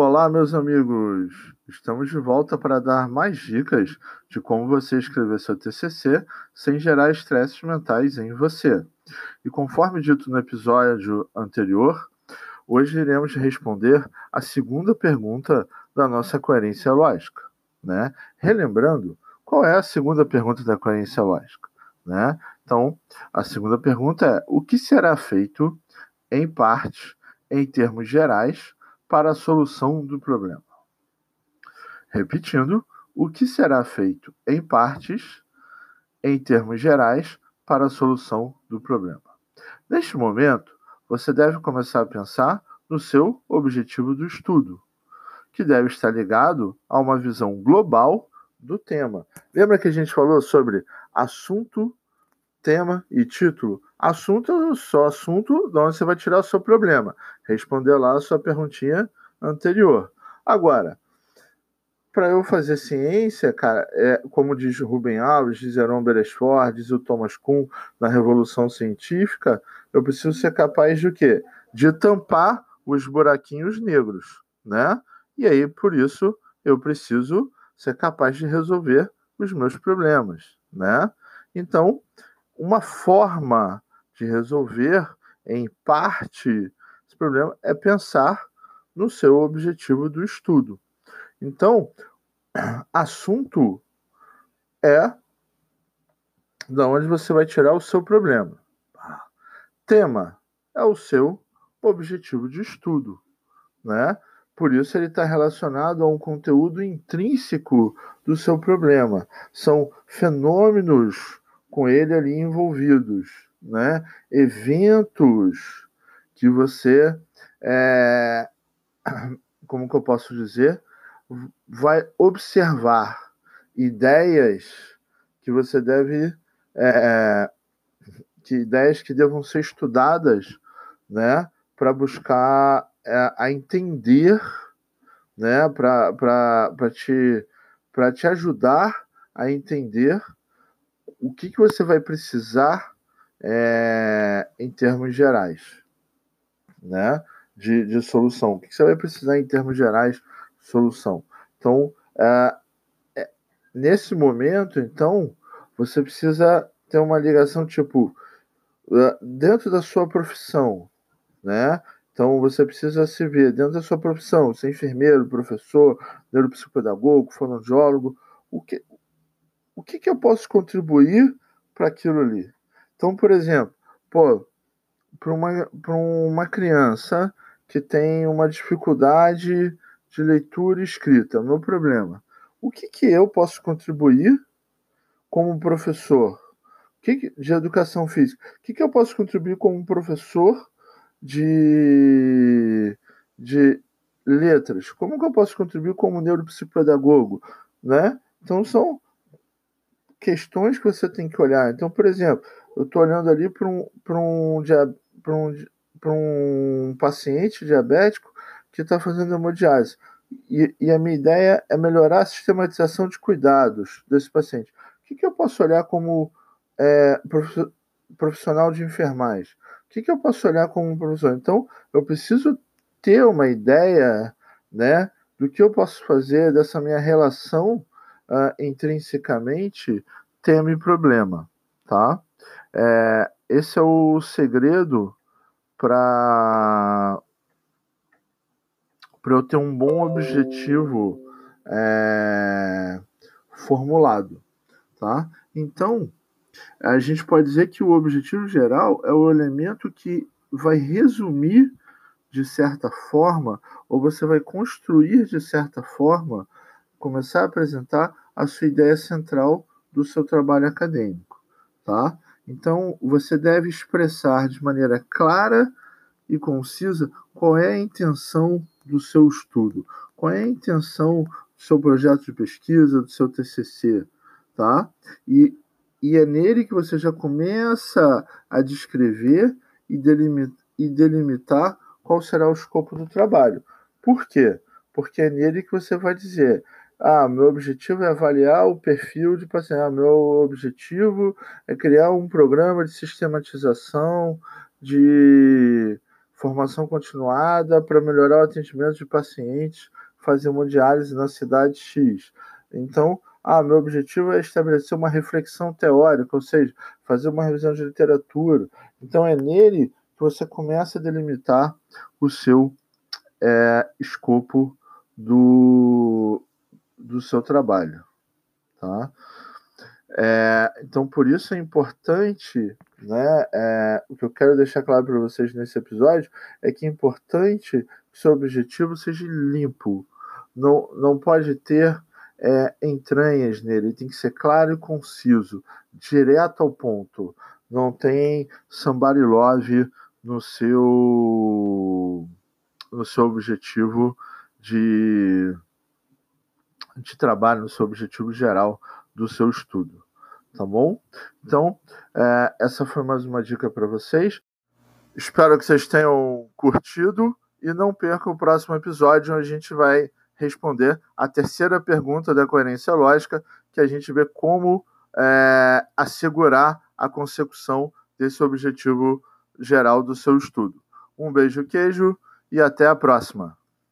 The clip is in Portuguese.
Olá, meus amigos! Estamos de volta para dar mais dicas de como você escrever seu TCC sem gerar estresses mentais em você. E conforme dito no episódio anterior, hoje iremos responder a segunda pergunta da nossa coerência lógica. Né? Relembrando, qual é a segunda pergunta da coerência lógica? Né? Então, a segunda pergunta é: o que será feito em partes, em termos gerais, para a solução do problema. Repetindo, o que será feito em partes, em termos gerais, para a solução do problema. Neste momento, você deve começar a pensar no seu objetivo do estudo, que deve estar ligado a uma visão global do tema. Lembra que a gente falou sobre assunto, tema e título? Assunto, só assunto, de onde você vai tirar o seu problema. Responder lá a sua perguntinha anterior. Agora, para eu fazer ciência, cara, é, como diz Rubem Alves, diz Heron Beresford, diz o Thomas Kuhn na Revolução Científica, eu preciso ser capaz de quê? De tampar os buraquinhos negros, né? E aí, por isso, eu preciso ser capaz de resolver os meus problemas, né? Então, uma forma de resolver, em parte, esse problema é pensar no seu objetivo do estudo. Então, assunto é da onde você vai tirar o seu problema. Tema é o seu objetivo de estudo, né? Por isso ele está relacionado a um conteúdo intrínseco do seu problema. São fenômenos com ele ali envolvidos, né? Eventos que você, é, como que eu posso dizer, vai observar ideias que você deve, é, que ideias que devam ser estudadas, né? Para buscar é, a entender, né? Para te, para te ajudar a entender o que, que você vai precisar é, em termos gerais, né? De, de solução. O que, que você vai precisar em termos gerais solução? Então, é, é, nesse momento, então, você precisa ter uma ligação tipo é, dentro da sua profissão, né? Então você precisa se ver dentro da sua profissão, ser enfermeiro, professor, neuropsicopedagogo, fonoaudiólogo, o que, o que, que eu posso contribuir para aquilo ali? Então, por exemplo, para uma, uma criança que tem uma dificuldade de leitura e escrita, meu problema, o que, que eu posso contribuir como professor que, de educação física? O que, que eu posso contribuir como professor de, de letras? Como que eu posso contribuir como neuropsicopedagogo? Né? Então, são questões que você tem que olhar. Então, por exemplo, eu estou olhando ali para um, um, um, um paciente diabético que está fazendo hemodiálise. E, e, a minha ideia é melhorar a sistematização de cuidados desse paciente. O que, que eu posso olhar como é, profissional de enfermagem? O que, que eu posso olhar como professor? Então, eu preciso ter uma ideia né, do que eu posso fazer dessa minha relação uh, intrinsecamente tema e problema, tá? É, esse é o segredo para para eu ter um bom objetivo é, formulado, tá? Então a gente pode dizer que o objetivo geral é o elemento que vai resumir de certa forma, ou você vai construir de certa forma, começar a apresentar a sua ideia central do seu trabalho acadêmico, tá? Então, você deve expressar de maneira clara e concisa qual é a intenção do seu estudo, qual é a intenção do seu projeto de pesquisa, do seu TCC, tá? E, e é nele que você já começa a descrever e e delimitar qual será o escopo do trabalho. Por quê? Porque é nele que você vai dizer ah, meu objetivo é avaliar o perfil de paciente. Ah, meu objetivo é criar um programa de sistematização de formação continuada para melhorar o atendimento de pacientes, fazer uma diálise na cidade X. Então, ah, meu objetivo é estabelecer uma reflexão teórica, ou seja, fazer uma revisão de literatura. Então, é nele que você começa a delimitar o seu é, escopo do, do seu trabalho. Tá? É, então, por isso é importante, né? É, o que eu quero deixar claro para vocês nesse episódio é que é importante que seu objetivo seja limpo. Não, não pode ter é, entranhas nele, tem que ser claro e conciso, direto ao ponto. Não tem somebody love no seu, no seu objetivo de, de trabalho, no seu objetivo geral do seu estudo, tá bom? Então, é, essa foi mais uma dica para vocês. Espero que vocês tenham curtido e não percam o próximo episódio, onde a gente vai responder a terceira pergunta da coerência lógica, que a gente vê como é, assegurar a consecução desse objetivo geral do seu estudo. Um beijo, queijo e até a próxima!